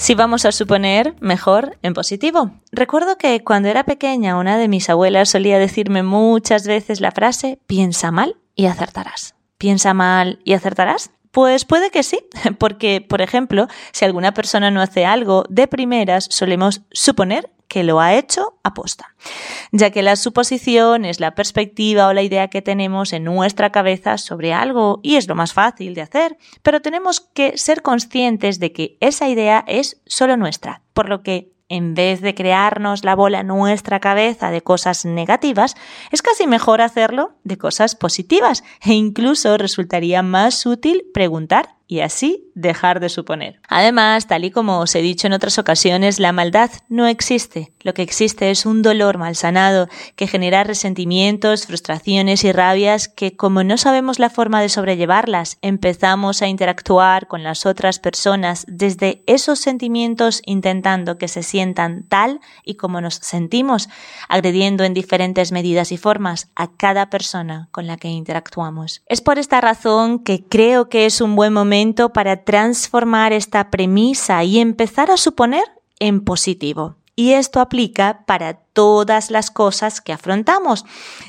Si vamos a suponer, mejor en positivo. Recuerdo que cuando era pequeña una de mis abuelas solía decirme muchas veces la frase piensa mal y acertarás. ¿Piensa mal y acertarás? Pues puede que sí, porque, por ejemplo, si alguna persona no hace algo, de primeras solemos suponer que lo ha hecho aposta, ya que la suposición es la perspectiva o la idea que tenemos en nuestra cabeza sobre algo y es lo más fácil de hacer, pero tenemos que ser conscientes de que esa idea es solo nuestra, por lo que en vez de crearnos la bola en nuestra cabeza de cosas negativas, es casi mejor hacerlo de cosas positivas e incluso resultaría más útil preguntar y así dejar de suponer. Además, tal y como os he dicho en otras ocasiones, la maldad no existe. Lo que existe es un dolor malsanado que genera resentimientos, frustraciones y rabias que, como no sabemos la forma de sobrellevarlas, empezamos a interactuar con las otras personas desde esos sentimientos intentando que se sientan tal y como nos sentimos, agrediendo en diferentes medidas y formas a cada persona con la que interactuamos. Es por esta razón que creo que es un buen momento para transformar esta premisa y empezar a suponer en positivo. Y esto aplica para todas las cosas que afrontamos,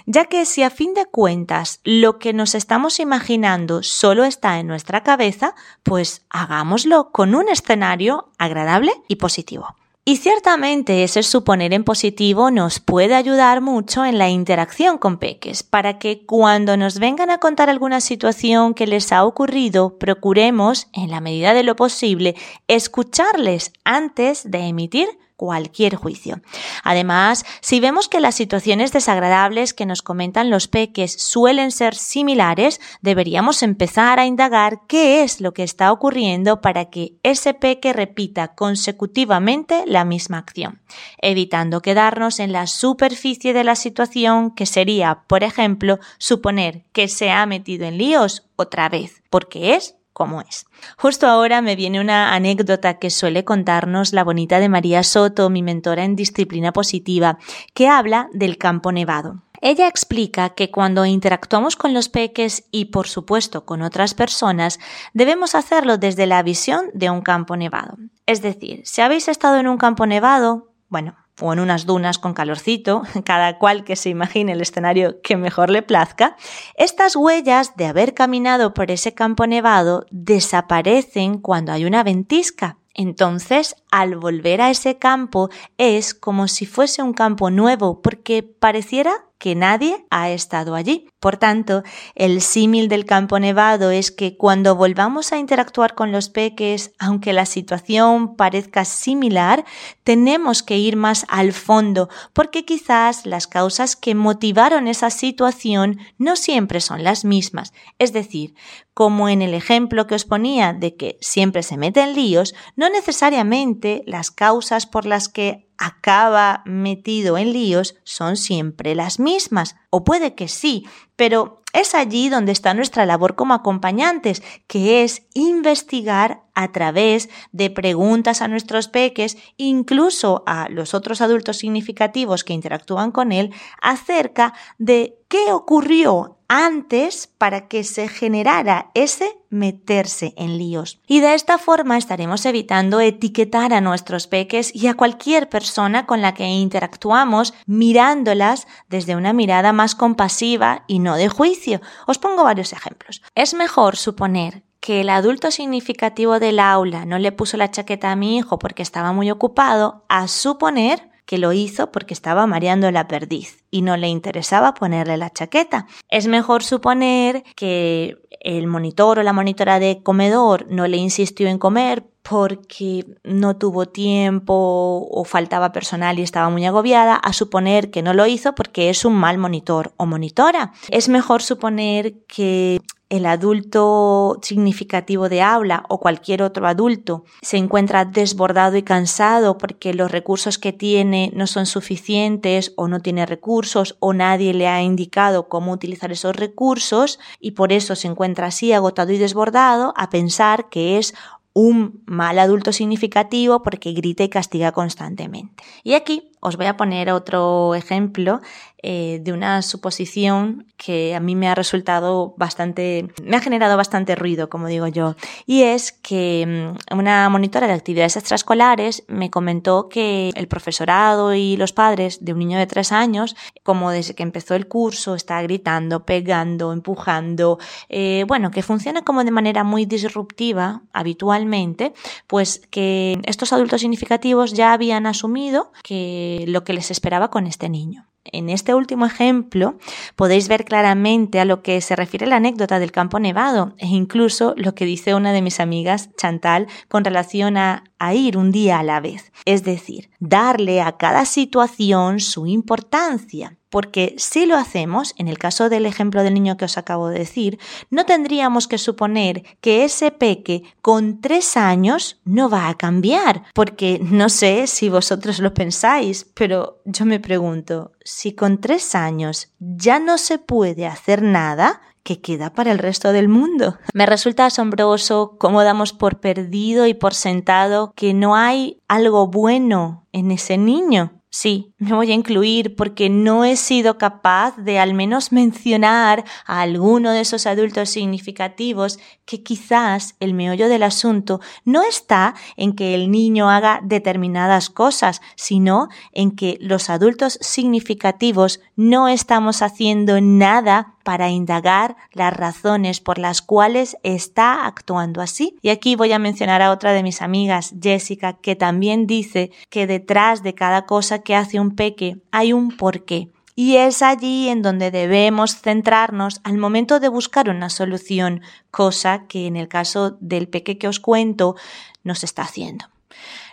ya que si a fin de cuentas lo que nos estamos imaginando solo está en nuestra cabeza, pues hagámoslo con un escenario agradable y positivo. Y ciertamente ese suponer en positivo nos puede ayudar mucho en la interacción con peques, para que cuando nos vengan a contar alguna situación que les ha ocurrido, procuremos, en la medida de lo posible, escucharles antes de emitir cualquier juicio. Además, si vemos que las situaciones desagradables que nos comentan los peques suelen ser similares, deberíamos empezar a indagar qué es lo que está ocurriendo para que ese peque repita consecutivamente la misma acción, evitando quedarnos en la superficie de la situación que sería, por ejemplo, suponer que se ha metido en líos otra vez, porque es como es. Justo ahora me viene una anécdota que suele contarnos la bonita de María Soto, mi mentora en disciplina positiva, que habla del campo nevado. Ella explica que cuando interactuamos con los peques y por supuesto con otras personas, debemos hacerlo desde la visión de un campo nevado. Es decir, si habéis estado en un campo nevado, bueno, o en unas dunas con calorcito, cada cual que se imagine el escenario que mejor le plazca, estas huellas de haber caminado por ese campo nevado desaparecen cuando hay una ventisca. Entonces, al volver a ese campo es como si fuese un campo nuevo, porque pareciera que nadie ha estado allí. Por tanto, el símil del campo nevado es que cuando volvamos a interactuar con los peques, aunque la situación parezca similar, tenemos que ir más al fondo, porque quizás las causas que motivaron esa situación no siempre son las mismas. Es decir, como en el ejemplo que os ponía de que siempre se meten líos, no necesariamente las causas por las que acaba metido en líos son siempre las mismas. O puede que sí, pero es allí donde está nuestra labor como acompañantes, que es investigar a través de preguntas a nuestros peques, incluso a los otros adultos significativos que interactúan con él, acerca de qué ocurrió antes para que se generara ese meterse en líos. Y de esta forma estaremos evitando etiquetar a nuestros peques y a cualquier persona con la que interactuamos mirándolas desde una mirada más compasiva y no de juicio. Os pongo varios ejemplos. Es mejor suponer que el adulto significativo del aula no le puso la chaqueta a mi hijo porque estaba muy ocupado, a suponer que lo hizo porque estaba mareando la perdiz y no le interesaba ponerle la chaqueta. Es mejor suponer que el monitor o la monitora de comedor no le insistió en comer porque no tuvo tiempo o faltaba personal y estaba muy agobiada, a suponer que no lo hizo porque es un mal monitor o monitora. Es mejor suponer que el adulto significativo de aula o cualquier otro adulto se encuentra desbordado y cansado porque los recursos que tiene no son suficientes o no tiene recursos o nadie le ha indicado cómo utilizar esos recursos y por eso se encuentra así agotado y desbordado a pensar que es un mal adulto significativo porque grita y castiga constantemente. Y aquí os voy a poner otro ejemplo eh, de una suposición que a mí me ha resultado bastante, me ha generado bastante ruido, como digo yo, y es que mm, una monitora de actividades extraescolares me comentó que el profesorado y los padres de un niño de tres años, como desde que empezó el curso, está gritando, pegando, empujando, eh, bueno, que funciona como de manera muy disruptiva habitualmente, pues que estos adultos significativos ya habían asumido que lo que les esperaba con este niño. En este último ejemplo podéis ver claramente a lo que se refiere la anécdota del campo nevado e incluso lo que dice una de mis amigas, Chantal, con relación a, a ir un día a la vez. Es decir, darle a cada situación su importancia porque si lo hacemos, en el caso del ejemplo del niño que os acabo de decir, no tendríamos que suponer que ese peque con tres años no va a cambiar, porque no sé si vosotros lo pensáis, pero yo me pregunto, si con tres años ya no se puede hacer nada, ¿qué queda para el resto del mundo. Me resulta asombroso cómo damos por perdido y por sentado que no hay algo bueno en ese niño. Sí, me voy a incluir porque no he sido capaz de al menos mencionar a alguno de esos adultos significativos que quizás el meollo del asunto no está en que el niño haga determinadas cosas, sino en que los adultos significativos no estamos haciendo nada para indagar las razones por las cuales está actuando así. Y aquí voy a mencionar a otra de mis amigas, Jessica, que también dice que detrás de cada cosa que hace un peque hay un porqué. Y es allí en donde debemos centrarnos al momento de buscar una solución, cosa que en el caso del peque que os cuento no se está haciendo.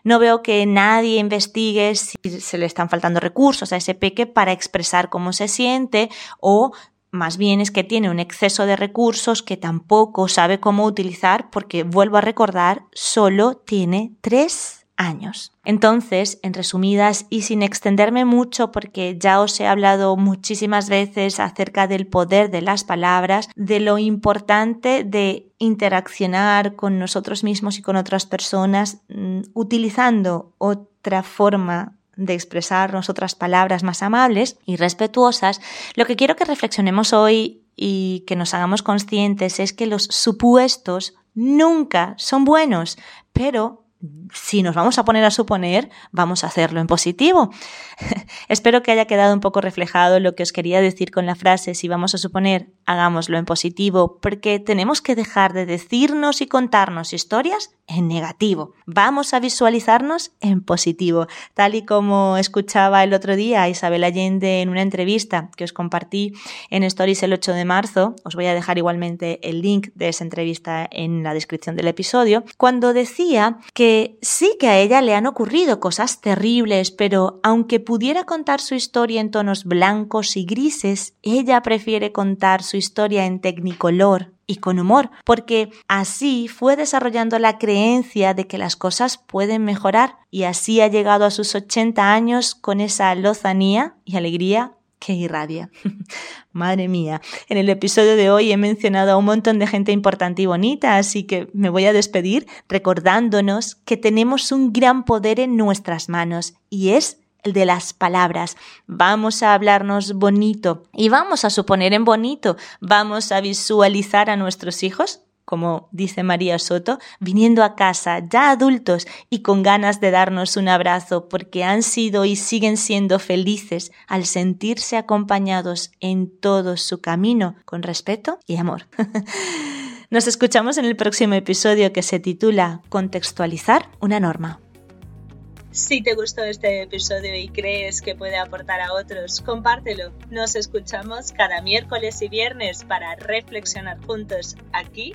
No veo que nadie investigue si se le están faltando recursos a ese peque para expresar cómo se siente o más bien es que tiene un exceso de recursos que tampoco sabe cómo utilizar porque, vuelvo a recordar, solo tiene tres años. Entonces, en resumidas y sin extenderme mucho porque ya os he hablado muchísimas veces acerca del poder de las palabras, de lo importante de interaccionar con nosotros mismos y con otras personas mm, utilizando otra forma de expresarnos otras palabras más amables y respetuosas, lo que quiero que reflexionemos hoy y que nos hagamos conscientes es que los supuestos nunca son buenos, pero si nos vamos a poner a suponer, vamos a hacerlo en positivo. Espero que haya quedado un poco reflejado lo que os quería decir con la frase si vamos a suponer, hagámoslo en positivo, porque tenemos que dejar de decirnos y contarnos historias en negativo. Vamos a visualizarnos en positivo, tal y como escuchaba el otro día a Isabel Allende en una entrevista que os compartí en Stories el 8 de marzo. Os voy a dejar igualmente el link de esa entrevista en la descripción del episodio, cuando decía sí que a ella le han ocurrido cosas terribles, pero aunque pudiera contar su historia en tonos blancos y grises, ella prefiere contar su historia en tecnicolor y con humor, porque así fue desarrollando la creencia de que las cosas pueden mejorar y así ha llegado a sus 80 años con esa lozanía y alegría que irradia. Madre mía, en el episodio de hoy he mencionado a un montón de gente importante y bonita, así que me voy a despedir recordándonos que tenemos un gran poder en nuestras manos y es el de las palabras. Vamos a hablarnos bonito y vamos a suponer en bonito, vamos a visualizar a nuestros hijos como dice María Soto, viniendo a casa ya adultos y con ganas de darnos un abrazo porque han sido y siguen siendo felices al sentirse acompañados en todo su camino con respeto y amor. Nos escuchamos en el próximo episodio que se titula Contextualizar una norma. Si te gustó este episodio y crees que puede aportar a otros, compártelo. Nos escuchamos cada miércoles y viernes para reflexionar juntos aquí,